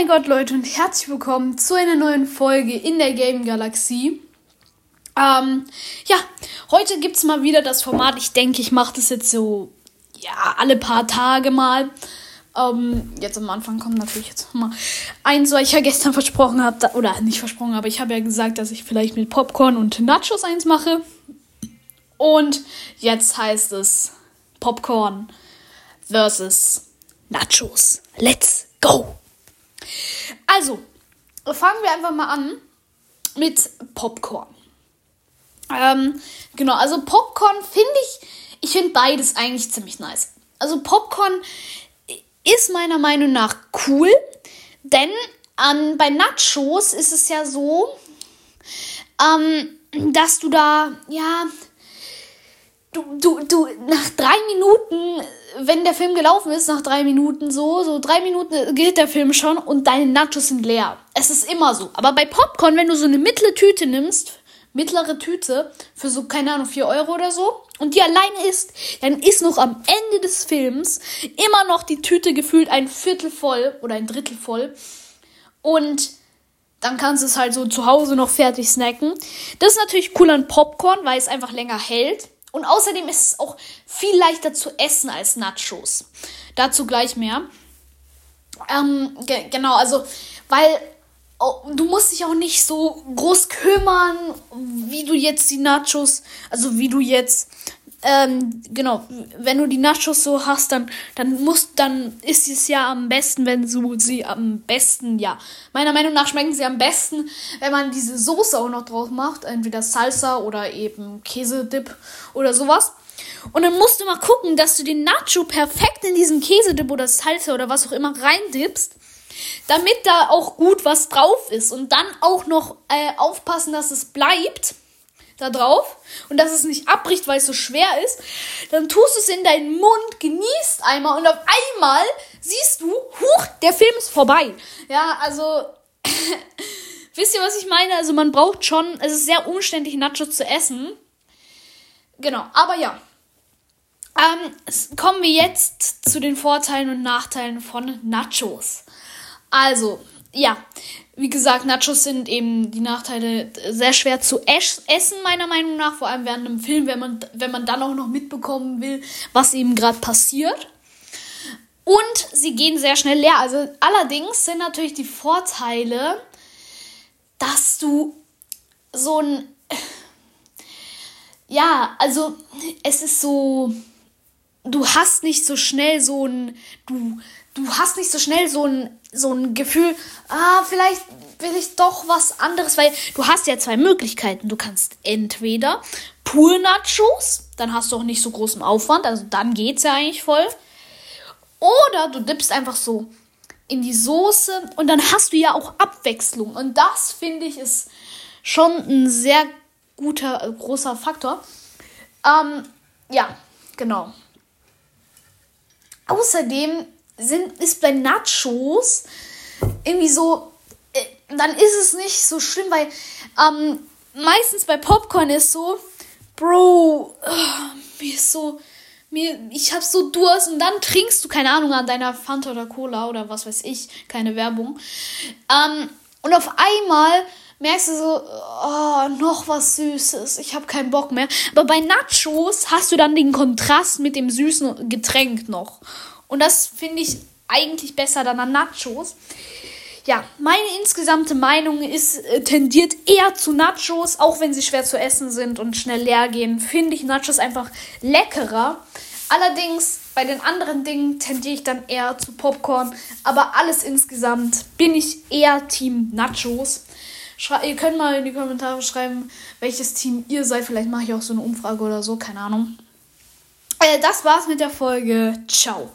mein Gott, Leute, und herzlich willkommen zu einer neuen Folge in der Game Galaxie. Ähm, ja, heute gibt es mal wieder das Format. Ich denke, ich mache das jetzt so, ja, alle paar Tage mal. Ähm, jetzt am Anfang kommt natürlich jetzt mal eins, weil ich ja gestern versprochen habe, oder nicht versprochen, aber ich habe ja gesagt, dass ich vielleicht mit Popcorn und Nachos eins mache. Und jetzt heißt es Popcorn versus Nachos. Let's go! Also, fangen wir einfach mal an mit Popcorn. Ähm, genau, also Popcorn finde ich, ich finde beides eigentlich ziemlich nice. Also Popcorn ist meiner Meinung nach cool, denn ähm, bei Nachos ist es ja so, ähm, dass du da, ja, du, du, du, nach drei Minuten, wenn der Film gelaufen ist, nach drei Minuten so, so drei Minuten geht der Film schon und deine Nachos sind leer. Es ist immer so. Aber bei Popcorn, wenn du so eine mittlere Tüte nimmst, mittlere Tüte für so, keine Ahnung, vier Euro oder so, und die alleine isst, dann ist noch am Ende des Films immer noch die Tüte gefühlt ein Viertel voll oder ein Drittel voll. Und dann kannst du es halt so zu Hause noch fertig snacken. Das ist natürlich cool an Popcorn, weil es einfach länger hält. Und außerdem ist es auch viel leichter zu essen als Nachos. Dazu gleich mehr. Ähm, ge genau, also, weil oh, du musst dich auch nicht so groß kümmern, wie du jetzt die Nachos, also wie du jetzt ähm, genau, wenn du die Nachos so hast, dann, dann muss, dann ist es ja am besten, wenn du sie am besten, ja. Meiner Meinung nach schmecken sie am besten, wenn man diese Soße auch noch drauf macht. Entweder Salsa oder eben Käsedip oder sowas. Und dann musst du mal gucken, dass du den Nacho perfekt in diesen Käsedip oder Salsa oder was auch immer reindippst. Damit da auch gut was drauf ist. Und dann auch noch äh, aufpassen, dass es bleibt da drauf und dass es nicht abbricht, weil es so schwer ist, dann tust du es in deinen Mund, genießt einmal und auf einmal siehst du, huch, der Film ist vorbei. Ja, also wisst ihr, was ich meine? Also man braucht schon, es ist sehr umständlich, Nachos zu essen. Genau, aber ja. Ähm, kommen wir jetzt zu den Vorteilen und Nachteilen von Nachos. Also, ja, wie gesagt, Nachos sind eben die Nachteile sehr schwer zu essen, meiner Meinung nach. Vor allem während einem Film, wenn man, wenn man dann auch noch mitbekommen will, was eben gerade passiert. Und sie gehen sehr schnell leer. Also allerdings sind natürlich die Vorteile, dass du so ein... Ja, also es ist so... Du hast nicht so schnell so ein... Du, du hast nicht so schnell so ein so ein Gefühl, ah, vielleicht will ich doch was anderes, weil du hast ja zwei Möglichkeiten. Du kannst entweder Pool Nachos, dann hast du auch nicht so großen Aufwand, also dann geht's ja eigentlich voll. Oder du dippst einfach so in die Soße und dann hast du ja auch Abwechslung. Und das finde ich ist schon ein sehr guter, großer Faktor. Ähm, ja, genau. Außerdem sind, ist bei Nachos irgendwie so, äh, dann ist es nicht so schlimm, weil ähm, meistens bei Popcorn ist so, Bro, äh, mir ist so, mir, ich hab so Durst und dann trinkst du, keine Ahnung, an deiner Fanta oder Cola oder was weiß ich, keine Werbung. Ähm, und auf einmal merkst du so, oh, noch was Süßes, ich habe keinen Bock mehr. Aber bei Nachos hast du dann den Kontrast mit dem süßen Getränk noch. Und das finde ich eigentlich besser dann an Nachos. Ja, meine insgesamte Meinung ist, äh, tendiert eher zu Nachos, auch wenn sie schwer zu essen sind und schnell leer gehen, finde ich Nachos einfach leckerer. Allerdings bei den anderen Dingen tendiere ich dann eher zu Popcorn, aber alles insgesamt bin ich eher Team Nachos. Schrei ihr könnt mal in die Kommentare schreiben, welches Team ihr seid. Vielleicht mache ich auch so eine Umfrage oder so, keine Ahnung. Äh, das war's mit der Folge. Ciao.